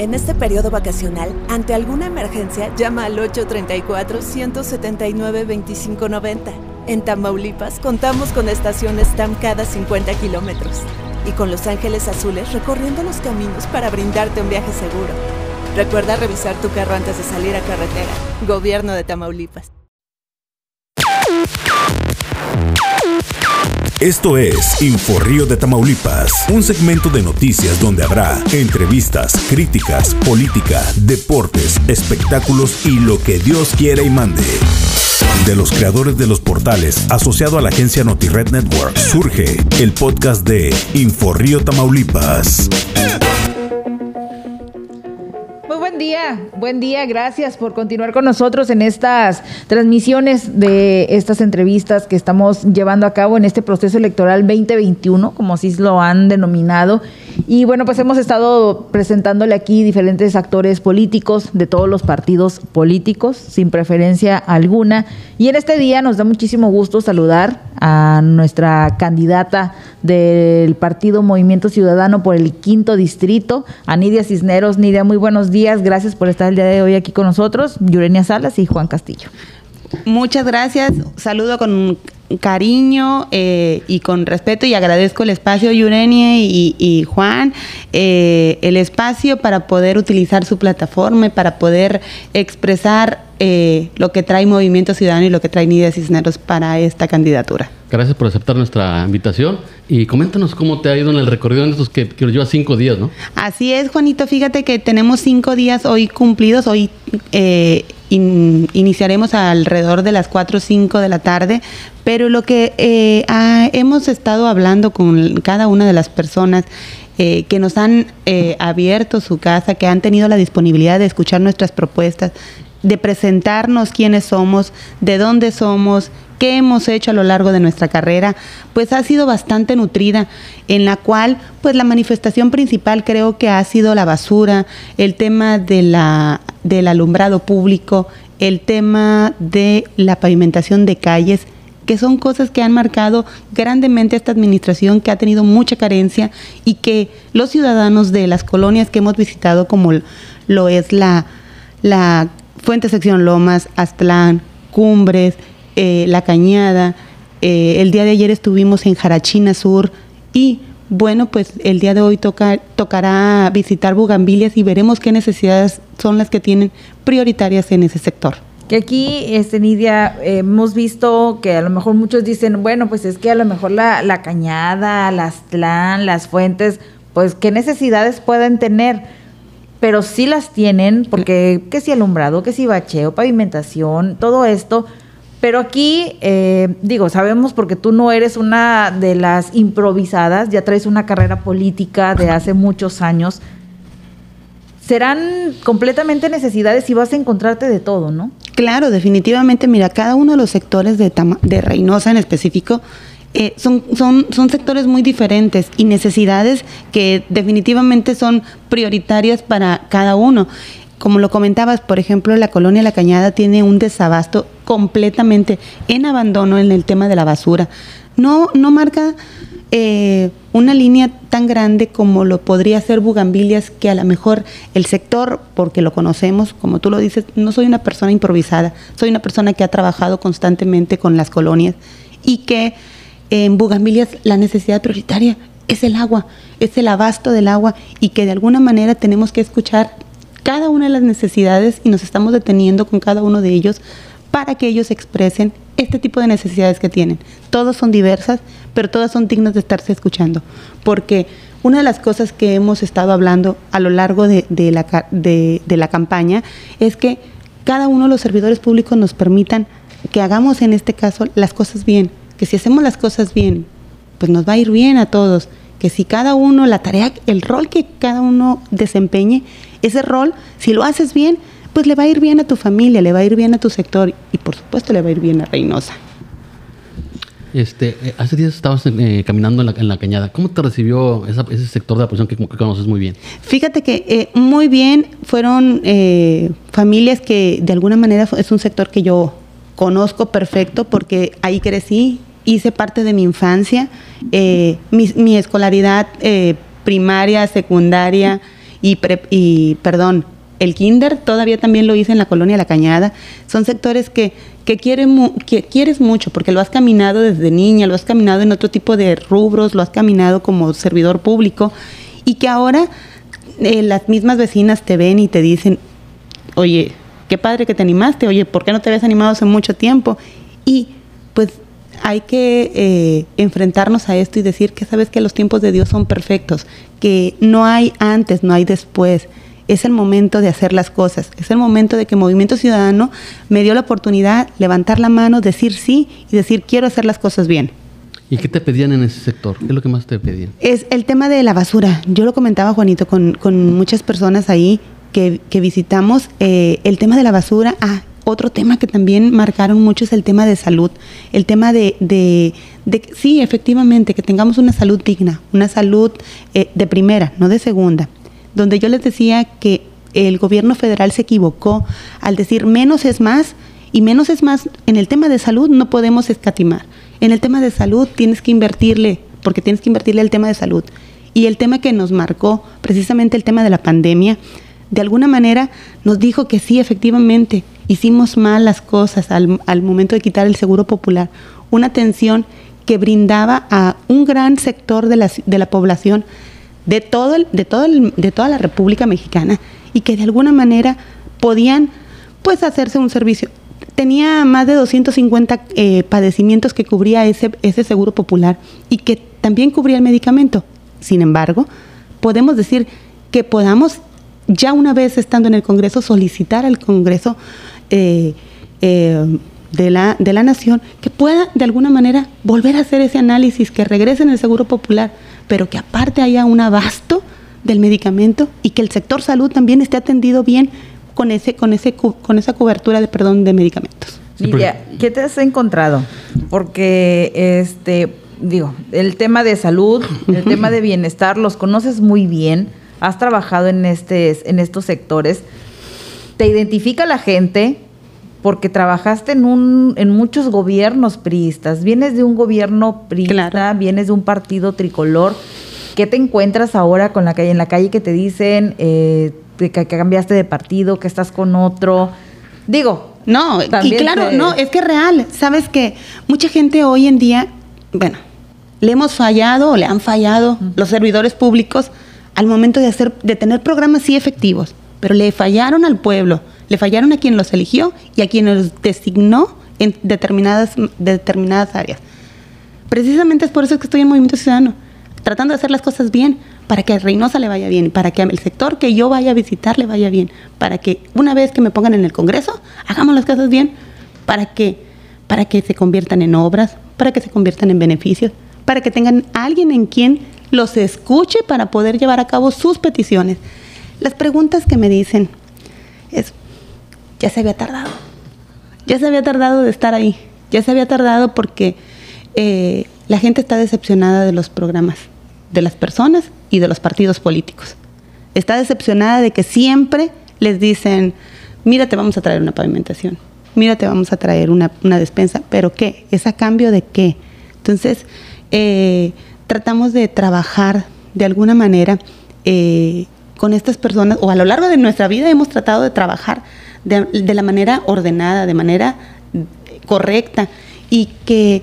En este periodo vacacional, ante alguna emergencia, llama al 834-179-2590. En Tamaulipas contamos con estaciones TAM cada 50 kilómetros y con Los Ángeles Azules recorriendo los caminos para brindarte un viaje seguro. Recuerda revisar tu carro antes de salir a carretera. Gobierno de Tamaulipas. Esto es Inforrío de Tamaulipas, un segmento de noticias donde habrá entrevistas, críticas, política, deportes, espectáculos y lo que Dios quiera y mande. De los creadores de los portales asociado a la agencia NotiRed Network, surge el podcast de Inforrío Tamaulipas. Día, buen día, gracias por continuar con nosotros en estas transmisiones de estas entrevistas que estamos llevando a cabo en este proceso electoral 2021, como así lo han denominado. Y bueno, pues hemos estado presentándole aquí diferentes actores políticos de todos los partidos políticos, sin preferencia alguna. Y en este día nos da muchísimo gusto saludar a nuestra candidata del Partido Movimiento Ciudadano por el quinto distrito, a Nidia Cisneros. Nidia, muy buenos días. Gracias por estar el día de hoy aquí con nosotros. Yurenia Salas y Juan Castillo. Muchas gracias. Saludo con cariño eh, y con respeto y agradezco el espacio, Yurenia y, Juan, eh, el espacio para poder utilizar su plataforma, para poder expresar eh, lo que trae Movimiento Ciudadano y lo que trae Nidia Cisneros para esta candidatura. Gracias por aceptar nuestra invitación y coméntanos cómo te ha ido en el recorrido en estos que, que lleva cinco días, ¿no? Así es, Juanito. Fíjate que tenemos cinco días hoy cumplidos. Hoy eh, iniciaremos alrededor de las 4 o 5 de la tarde, pero lo que eh, hemos estado hablando con cada una de las personas que nos han abierto su casa, que han tenido la disponibilidad de escuchar nuestras propuestas, de presentarnos quiénes somos, de dónde somos, qué hemos hecho a lo largo de nuestra carrera, pues ha sido bastante nutrida, en la cual pues la manifestación principal creo que ha sido la basura, el tema de la, del alumbrado público, el tema de la pavimentación de calles, que son cosas que han marcado grandemente esta administración que ha tenido mucha carencia y que los ciudadanos de las colonias que hemos visitado, como lo es la, la Fuente Sección Lomas, Aztlán, Cumbres, eh, La Cañada. Eh, el día de ayer estuvimos en Jarachina Sur y bueno, pues el día de hoy toca, tocará visitar Bugambilias y veremos qué necesidades son las que tienen prioritarias en ese sector. Que aquí, este, Nidia, hemos visto que a lo mejor muchos dicen, bueno, pues es que a lo mejor la, la cañada, las TLAN, las fuentes, pues qué necesidades pueden tener pero sí las tienen, porque que si alumbrado, que si bacheo, pavimentación, todo esto. Pero aquí, eh, digo, sabemos porque tú no eres una de las improvisadas, ya traes una carrera política de hace muchos años. Serán completamente necesidades y vas a encontrarte de todo, ¿no? Claro, definitivamente, mira, cada uno de los sectores de, de Reynosa en específico eh, son, son, son sectores muy diferentes y necesidades que definitivamente son prioritarias para cada uno. Como lo comentabas, por ejemplo, la colonia La Cañada tiene un desabasto completamente en abandono en el tema de la basura. No, no marca eh, una línea tan grande como lo podría ser Bugambilias, que a lo mejor el sector, porque lo conocemos, como tú lo dices, no soy una persona improvisada, soy una persona que ha trabajado constantemente con las colonias y que en Bugambilias la necesidad prioritaria es el agua, es el abasto del agua y que de alguna manera tenemos que escuchar cada una de las necesidades y nos estamos deteniendo con cada uno de ellos para que ellos expresen este tipo de necesidades que tienen. Todas son diversas, pero todas son dignas de estarse escuchando, porque una de las cosas que hemos estado hablando a lo largo de, la, de la campaña es que cada uno de los servidores públicos nos permitan que hagamos en este caso las cosas bien, que si hacemos las cosas bien, pues nos va a ir bien a todos, que si cada uno, la tarea, el rol que cada uno desempeñe, ese rol, si lo haces bien, pues le va a ir bien a tu familia, le va a ir bien a tu sector y por supuesto le va a ir bien a Reynosa. Este, eh, hace días estabas eh, caminando en la, cañada. ¿Cómo te recibió ese sector de la población que, conoces muy bien? Fíjate que eh, muy bien fueron familias que de alguna manera es un sector que yo conozco perfecto porque ahí crecí, hice parte de mi infancia, eh, mi, escolaridad primaria, secundaria y, y perdón, el kinder todavía también lo hice en la colonia La Cañada. Son sectores que, que, que quieres mucho porque lo has caminado desde niña, lo has caminado en otro tipo de rubros, lo has caminado como servidor público y que ahora eh, las mismas vecinas te ven y te dicen, oye, qué padre que te animaste, oye, ¿por qué no te habías animado hace mucho tiempo? Y pues hay que eh, enfrentarnos a esto y decir que sabes que los tiempos de Dios son perfectos, que no hay antes, no hay después. Es el momento de hacer las cosas, es el momento de que Movimiento Ciudadano me dio la oportunidad levantar la mano, decir sí y decir quiero hacer las cosas bien. ¿Y qué te pedían en ese sector? ¿Qué es lo que más te pedían? Es el tema de la basura. Yo lo comentaba, Juanito, con, con muchas personas ahí que, que visitamos. Eh, el tema de la basura. Ah, otro tema que también marcaron mucho es el tema de salud. El tema de, de, de sí, efectivamente, que tengamos una salud digna, una salud eh, de primera, no de segunda. Donde yo les decía que el gobierno federal se equivocó al decir menos es más y menos es más. En el tema de salud no podemos escatimar. En el tema de salud tienes que invertirle, porque tienes que invertirle el tema de salud. Y el tema que nos marcó, precisamente el tema de la pandemia, de alguna manera nos dijo que sí, efectivamente, hicimos mal las cosas al, momento de quitar el seguro popular. Una atención que brindaba a un gran sector de la, de la población de, todo de, todo de toda la República Mexicana y que de alguna manera podían pues hacerse un servicio. Tenía más de 250 eh, padecimientos que cubría ese, ese seguro popular y que también cubría el medicamento. Sin embargo, podemos decir que podamos ya una vez estando en el Congreso solicitar al Congreso eh, eh, de, la, de la nación que pueda de alguna manera volver a hacer ese análisis, que regrese en el Seguro Popular, pero que aparte haya un abasto del medicamento y que el sector salud también esté atendido bien con ese con ese con esa cobertura de perdón de medicamentos. Lidia, ¿qué te has encontrado? Porque este digo, el tema de salud, el tema de bienestar los conoces muy bien, has trabajado en este en estos sectores te identifica la gente porque trabajaste en un en muchos gobiernos priistas, vienes de un gobierno priista, vienes de un partido tricolor. ¿Qué te encuentras ahora con la calle en la calle que te dicen eh, que, cambiaste de partido, que estás con otro? Digo, no, y claro, no, es que es real. Sabes que mucha gente hoy en día, bueno, le hemos fallado o le han fallado los servidores públicos al momento de hacer de tener programas sí efectivos pero le fallaron al pueblo, le fallaron a quien los eligió y a quien los designó en determinadas, determinadas áreas. Precisamente es por eso que estoy en Movimiento Ciudadano, tratando de hacer las cosas bien, para que a Reynosa le vaya bien, para que el sector que yo vaya a visitar le vaya bien, para que una vez que me pongan en el Congreso, hagamos las cosas bien, para que, para que se conviertan en obras, para que se conviertan en beneficios, para que tengan alguien en quien los escuche para poder llevar a cabo sus peticiones. Las preguntas que me dicen es, ya se había tardado, ya se había tardado de estar ahí, ya se había tardado porque eh, la gente está decepcionada de los programas, de las personas y de los partidos políticos. Está decepcionada de que siempre les dicen, mira, te vamos a traer una pavimentación, mira, te vamos a traer una, despensa, pero ¿qué? ¿Es a cambio de qué? Entonces, eh, tratamos de trabajar de alguna manera eh, con estas personas, o a lo largo de nuestra vida hemos tratado de trabajar de, la manera ordenada, de manera correcta, y que,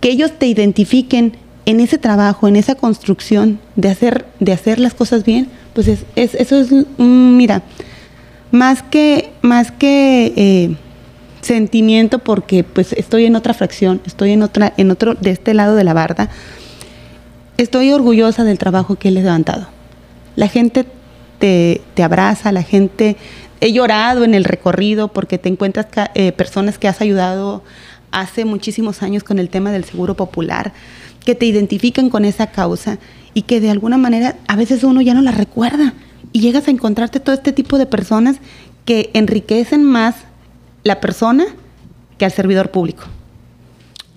ellos te identifiquen en ese trabajo, en esa construcción de hacer, de hacer las cosas bien, pues es, eso es, mira, más que, más que eh, sentimiento, porque pues estoy en otra fracción, estoy en otra, en otro, de este lado de la barda, estoy orgullosa del trabajo que he levantado. La gente te, abraza, la gente... He llorado en el recorrido porque te encuentras eh, personas que has ayudado hace muchísimos años con el tema del seguro popular, que te identifican con esa causa y que de alguna manera a veces uno ya no la recuerda y llegas a encontrarte todo este tipo de personas que enriquecen más la persona que al servidor público.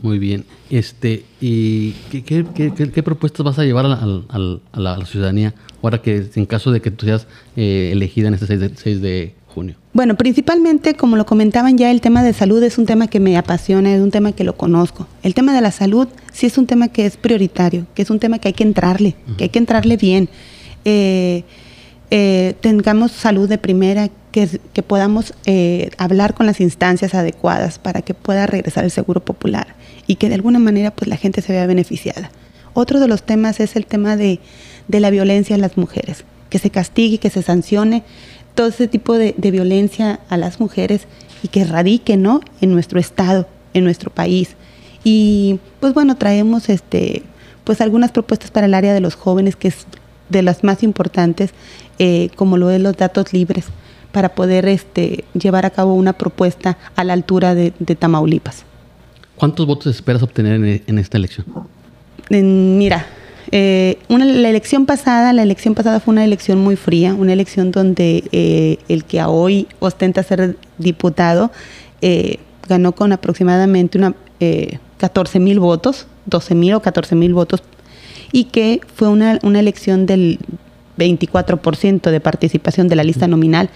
Muy bien. Este, ¿Y qué, propuestas vas a llevar a la, ciudadanía ahora que en caso de que tú seas eh, elegida en este 6 de, junio? Bueno, principalmente, como lo comentaban ya, el tema de salud es un tema que me apasiona, es un tema que lo conozco. El tema de la salud sí es un tema que es prioritario, que es un tema que hay que entrarle, que hay que entrarle bien. Eh, eh, tengamos salud de primera, que, podamos eh, hablar con las instancias adecuadas para que pueda regresar el seguro popular y que de alguna manera pues la gente se vea beneficiada. Otro de los temas es el tema de, de la violencia a las mujeres, que se castigue, que se sancione todo ese tipo de, de violencia a las mujeres y que radique ¿no? en nuestro estado, en nuestro país. Y pues bueno, traemos este, pues algunas propuestas para el área de los jóvenes, que es de las más importantes, eh, como lo es los datos libres, para poder este, llevar a cabo una propuesta a la altura de, de Tamaulipas. ¿Cuántos votos esperas obtener en, en esta elección? En, mira, eh, una, la elección pasada, la elección pasada fue una elección muy fría, una elección donde eh, el que hoy ostenta ser diputado eh, ganó con aproximadamente una, 14 mil votos, 12 mil o 14 mil votos, y que fue una, una elección del 24% de participación de la lista nominal.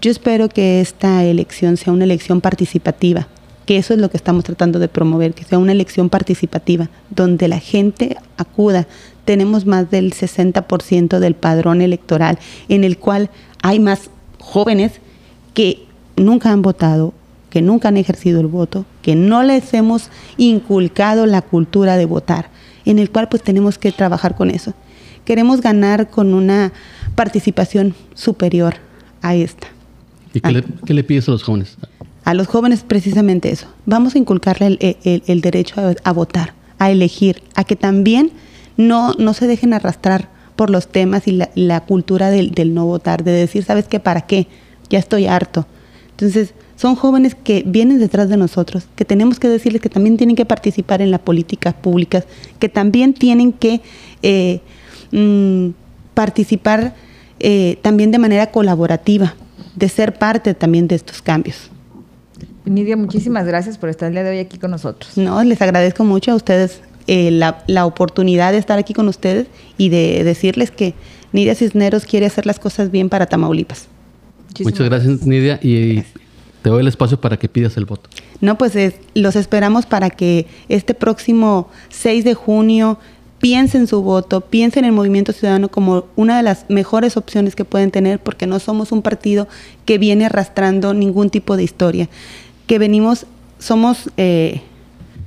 Yo espero que esta elección sea una elección participativa, que eso es lo que estamos tratando de promover, que sea una elección participativa, donde la gente acuda. Tenemos más del 60% del padrón electoral, en el cual hay más jóvenes que nunca han votado, que nunca han ejercido el voto, que no les hemos inculcado la cultura de votar, en el cual pues tenemos que trabajar con eso. Queremos ganar con una participación superior a esta. ¿Y qué, le, qué le pides a los jóvenes? A los jóvenes precisamente eso. Vamos a inculcarle el, el- el derecho a, a votar, a elegir, a que también no, no se dejen arrastrar por los temas y la, la cultura del, del no votar, de decir, ¿sabes qué? ¿Para qué? Ya estoy harto. Entonces, son jóvenes que vienen detrás de nosotros, que tenemos que decirles que también tienen que participar en las políticas públicas, que también tienen que eh, mm, participar eh, también de manera colaborativa, de ser parte también de estos cambios. Nidia, muchísimas gracias por estar el día de hoy aquí con nosotros. No, les agradezco mucho a ustedes eh, la, la oportunidad de estar aquí con ustedes y de decirles que Nidia Cisneros quiere hacer las cosas bien para Tamaulipas. Muchísimas Muchas gracias, Nidia, y te doy el espacio para que pidas el voto. No, pues es- los esperamos para que este próximo 6 de junio piensen su voto, piensen en el Movimiento Ciudadano como una de las mejores opciones que pueden tener, porque no somos un partido que viene arrastrando ningún tipo de historia, que venimos, somos, eh,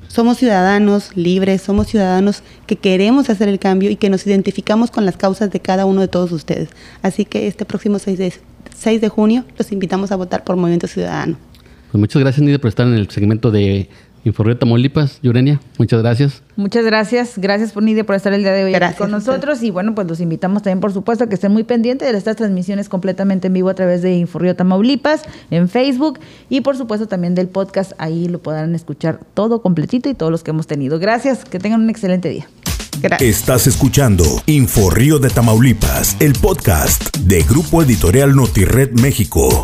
somos ciudadanos libres, somos ciudadanos que queremos hacer el cambio y que nos identificamos con las causas de cada uno de todos ustedes. Así que este próximo 6 de, 6 de junio los invitamos a votar por Movimiento Ciudadano. Pues muchas gracias, Nidia, por estar en el segmento de Informe Tamaulipas. Yurenia, muchas gracias. Muchas gracias. Gracias por Nidia por estar el día de hoy aquí con nosotros. Y bueno, pues los invitamos también, por supuesto, a que estén muy pendientes de estas transmisiones completamente en vivo a través de Inforrío Tamaulipas, en Facebook y por supuesto también del podcast. Ahí lo podrán escuchar todo completito y todos los que hemos tenido. Gracias, que tengan un excelente día. Estás escuchando Info Río de Tamaulipas, el podcast de Grupo Editorial Notired México.